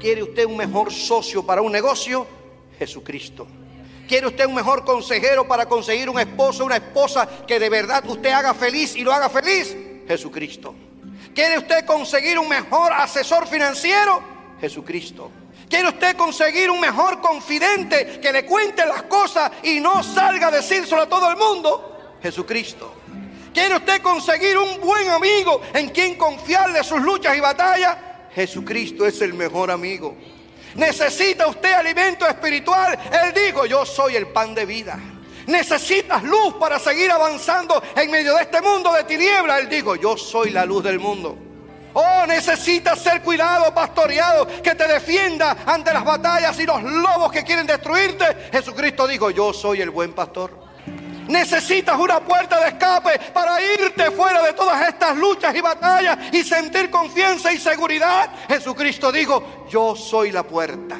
¿Quiere usted un mejor socio para un negocio? Jesucristo. ¿Quiere usted un mejor consejero para conseguir un esposo, una esposa que de verdad usted haga feliz y lo haga feliz? Jesucristo. ¿Quiere usted conseguir un mejor asesor financiero? Jesucristo. ¿Quiere usted conseguir un mejor confidente que le cuente las cosas y no salga a decírselo a todo el mundo? Jesucristo. ¿Quiere usted conseguir un buen amigo en quien confiarle sus luchas y batallas? Jesucristo es el mejor amigo. ¿Necesita usted alimento espiritual? Él dijo, yo soy el pan de vida. ¿Necesitas luz para seguir avanzando en medio de este mundo de tiniebla? Él dijo, yo soy la luz del mundo. Oh, necesitas ser cuidado, pastoreado, que te defienda ante las batallas y los lobos que quieren destruirte. Jesucristo dijo, yo soy el buen pastor. Necesitas una puerta de escape para irte fuera de todas estas luchas y batallas y sentir confianza y seguridad. Jesucristo dijo, yo soy la puerta.